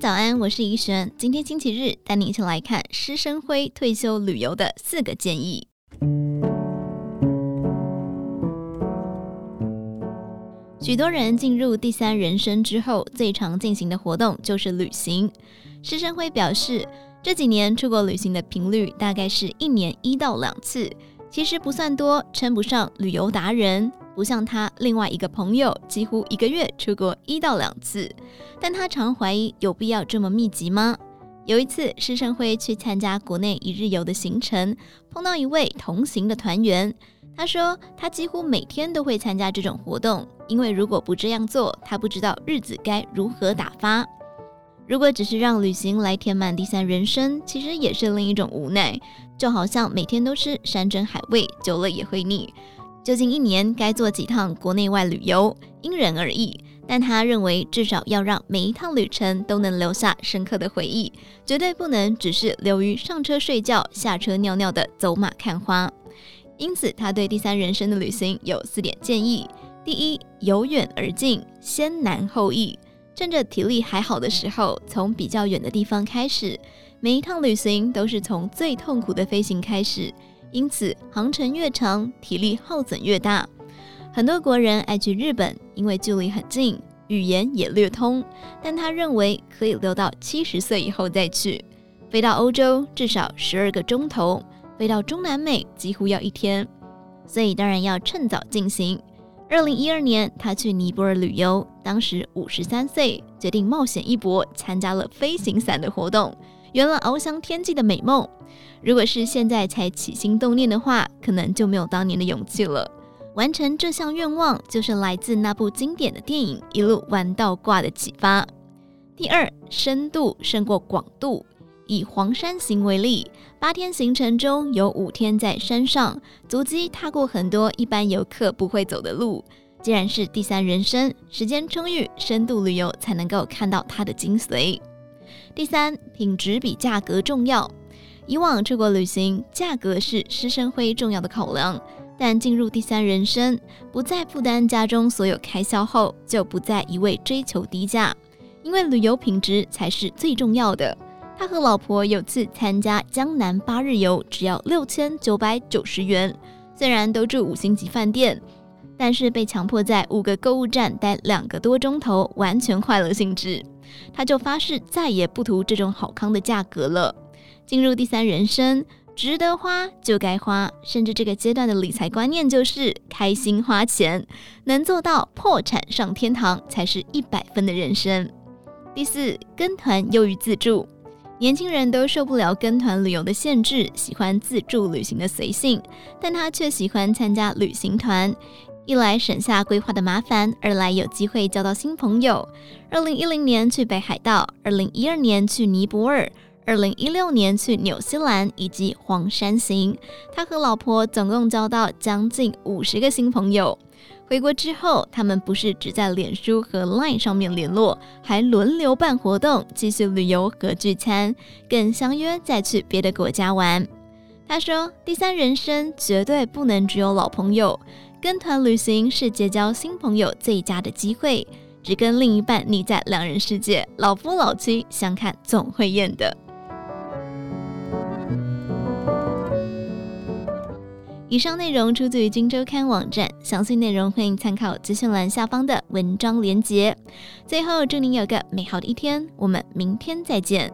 早安，我是怡璇。今天星期日，带你一起来看施生辉退休旅游的四个建议。许多人进入第三人生之后，最常进行的活动就是旅行。施生辉表示，这几年出国旅行的频率大概是一年一到两次，其实不算多，称不上旅游达人。不像他另外一个朋友，几乎一个月出国一到两次，但他常怀疑有必要这么密集吗？有一次，施升辉去参加国内一日游的行程，碰到一位同行的团员，他说他几乎每天都会参加这种活动，因为如果不这样做，他不知道日子该如何打发。如果只是让旅行来填满第三人生，其实也是另一种无奈，就好像每天都吃山珍海味，久了也会腻。究竟一年该做几趟国内外旅游，因人而异。但他认为，至少要让每一趟旅程都能留下深刻的回忆，绝对不能只是流于上车睡觉、下车尿尿的走马看花。因此，他对第三人生的旅行有四点建议：第一，由远而近，先难后易，趁着体力还好的时候，从比较远的地方开始。每一趟旅行都是从最痛苦的飞行开始。因此，航程越长，体力耗损越大。很多国人爱去日本，因为距离很近，语言也略通。但他认为可以留到七十岁以后再去。飞到欧洲至少十二个钟头，飞到中南美几乎要一天，所以当然要趁早进行。二零一二年，他去尼泊尔旅游，当时五十三岁，决定冒险一搏，参加了飞行伞的活动。圆了翱翔天际的美梦。如果是现在才起心动念的话，可能就没有当年的勇气了。完成这项愿望，就是来自那部经典的电影《一路玩到挂》的启发。第二，深度胜过广度。以黄山行为例，八天行程中有五天在山上，足迹踏过很多一般游客不会走的路。既然是第三人生，时间充裕，深度旅游才能够看到它的精髓。第三，品质比价格重要。以往出国旅行，价格是施生辉重要的考量，但进入第三人生，不再负担家中所有开销后，就不再一味追求低价，因为旅游品质才是最重要的。他和老婆有次参加江南八日游，只要六千九百九十元，虽然都住五星级饭店，但是被强迫在五个购物站待两个多钟头，完全坏了兴致。他就发誓再也不图这种好康的价格了。进入第三人生，值得花就该花，甚至这个阶段的理财观念就是开心花钱，能做到破产上天堂才是一百分的人生。第四，跟团优于自助，年轻人都受不了跟团旅游的限制，喜欢自助旅行的随性，但他却喜欢参加旅行团。一来省下规划的麻烦，二来有机会交到新朋友。二零一零年去北海道，二零一二年去尼泊尔，二零一六年去纽西兰以及黄山行，他和老婆总共交到将近五十个新朋友。回国之后，他们不是只在脸书和 Line 上面联络，还轮流办活动，继续旅游和聚餐，更相约再去别的国家玩。他说：“第三人生绝对不能只有老朋友。”跟团旅行是结交新朋友最佳的机会，只跟另一半腻在两人世界，老夫老妻相看总会厌的。以上内容出自于《今周刊》网站，详细内容欢迎参考资讯栏下方的文章连结。最后，祝您有个美好的一天，我们明天再见。